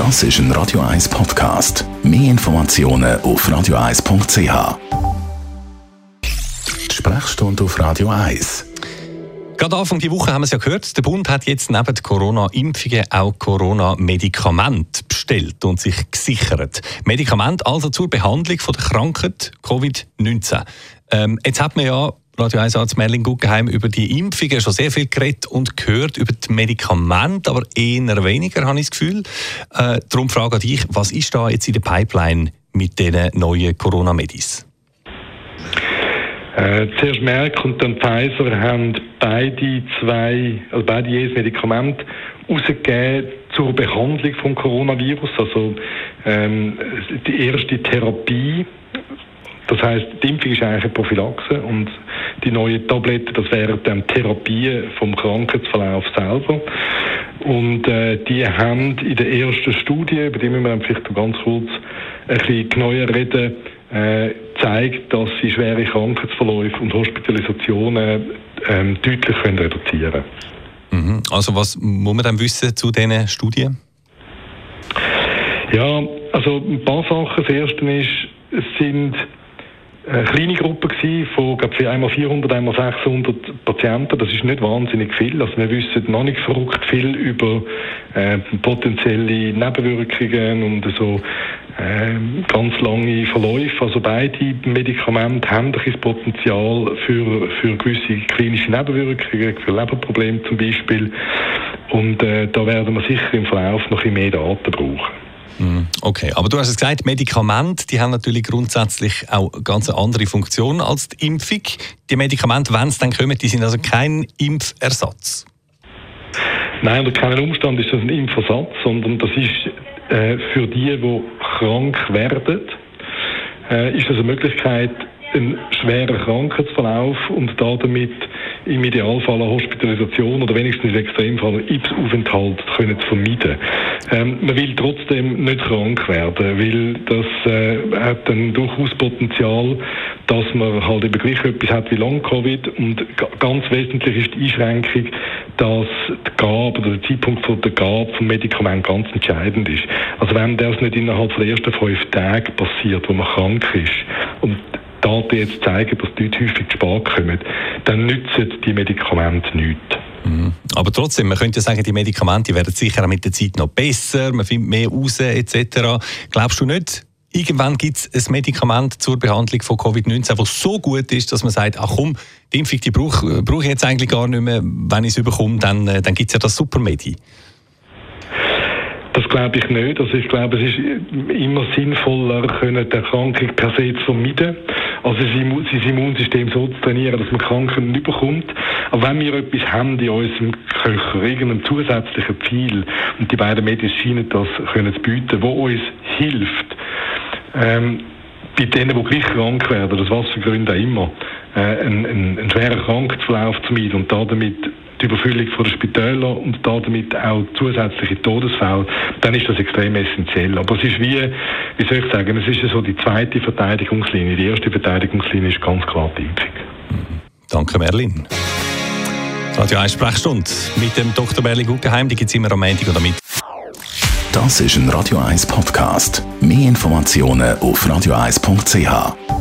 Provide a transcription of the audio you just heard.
Das ist ein Radio 1 Podcast. Mehr Informationen auf radio1.ch. Die Sprechstunde auf Radio 1. Gerade Anfang die Woche haben wir es ja gehört, der Bund hat jetzt neben Corona-Impfungen auch Corona-Medikamente bestellt und sich gesichert. Medikamente also zur Behandlung von der Krankheit Covid-19. Ähm, jetzt hat man ja Radio 1 Arzt Merlin Guggenheim über die Impfungen schon sehr viel geredet und gehört, über die Medikamente, aber eher weniger, habe ich das Gefühl. Äh, darum frage ich dich, was ist da jetzt in der Pipeline mit diesen neuen Corona-Medis? Äh, zuerst Merck und dann Pfizer haben beide zwei, also beide jedes Medikament rausgegeben zur Behandlung vom Coronavirus. Also ähm, die erste Therapie. Das heißt, die Impfung ist eigentlich eine Prophylaxe und die neuen Tabletten, das wären dann Therapien vom Krankheitsverlauf selber. Und äh, die haben in der ersten Studie, über die müssen wir vielleicht ganz kurz ein bisschen genauer reden, äh, zeigt, dass sie schwere Krankheitsverläufe und Hospitalisationen ähm, deutlich können reduzieren mhm. Also was muss man dann wissen zu diesen Studien? Ja, also ein paar Sachen. Das erste ist, es sind eine kleine Gruppe gewesen, von glaub, einmal 400, einmal 600 Patienten. Das ist nicht wahnsinnig viel. Also wir wissen noch nicht verrückt viel über äh, potenzielle Nebenwirkungen und so äh, ganz lange Verläufe. Also beide Medikamente haben das Potenzial für, für gewisse klinische Nebenwirkungen, für Leberprobleme zum Beispiel. Und äh, da werden wir sicher im Verlauf noch ein mehr Daten brauchen. Mhm. Okay, aber du hast es gesagt, Medikamente, die haben natürlich grundsätzlich auch ganz andere Funktion als die Impfung. Die Medikamente, wenn es dann kommen, die sind also kein Impfersatz. Nein, unter keinen Umstand ist das ein Impfersatz, sondern das ist äh, für die, die krank werden, äh, ist das eine Möglichkeit, einen schweren Krankheitsverlauf und damit im Idealfall eine Hospitalisation oder wenigstens im Extremfall Aufenthalt können zu vermeiden. Ähm, man will trotzdem nicht krank werden, weil das äh, hat dann durchaus Potenzial, dass man halt eben gleich etwas hat wie Long-Covid und ganz wesentlich ist die Einschränkung, dass die Gabe oder der Zeitpunkt von der Gabe vom Medikament ganz entscheidend ist. Also wenn das nicht innerhalb der ersten fünf Tage passiert, wo man krank ist und Daten jetzt zeigen, dass die Leute häufig zu spät kommen, dann nützen die Medikamente nichts. Mhm. Aber trotzdem, man könnte sagen, die Medikamente werden sicher mit der Zeit noch besser, man findet mehr raus etc. Glaubst du nicht, irgendwann gibt es ein Medikament zur Behandlung von Covid-19, das so gut ist, dass man sagt, ach komm, die Impfung brauche, brauche ich jetzt eigentlich gar nicht mehr, wenn ich es bekomme, dann, äh, dann gibt es ja das Supermedi. Das glaube ich nicht. Also ich glaube, es ist immer sinnvoller, die Erkrankung per se zu vermeiden, also sein Immunsystem so zu trainieren, dass man Krankheiten nicht bekommt. Aber wenn wir etwas haben in unserem Köcher, irgendein zusätzliches Ziel, und die beiden Medien scheinen das können zu bieten, wo uns hilft, ähm, bei denen, die gleich krank werden, das was für Gründe auch immer, äh, einen, einen, einen schweren Krankheitsverlauf zu meiden und damit die Überfüllung von den Spitälern und damit auch zusätzliche Todesfälle, dann ist das extrem essentiell. Aber es ist wie, wie soll ich sagen, es ist so die zweite Verteidigungslinie. Die erste Verteidigungslinie ist ganz klar die Impfung. Danke, Merlin. Radio 1 Sprechstunde mit dem Dr. Merlin Guggenheim, die gibt es immer am Montag oder mit. Das ist ein Radio 1 Podcast. Mehr Informationen auf radio1.ch.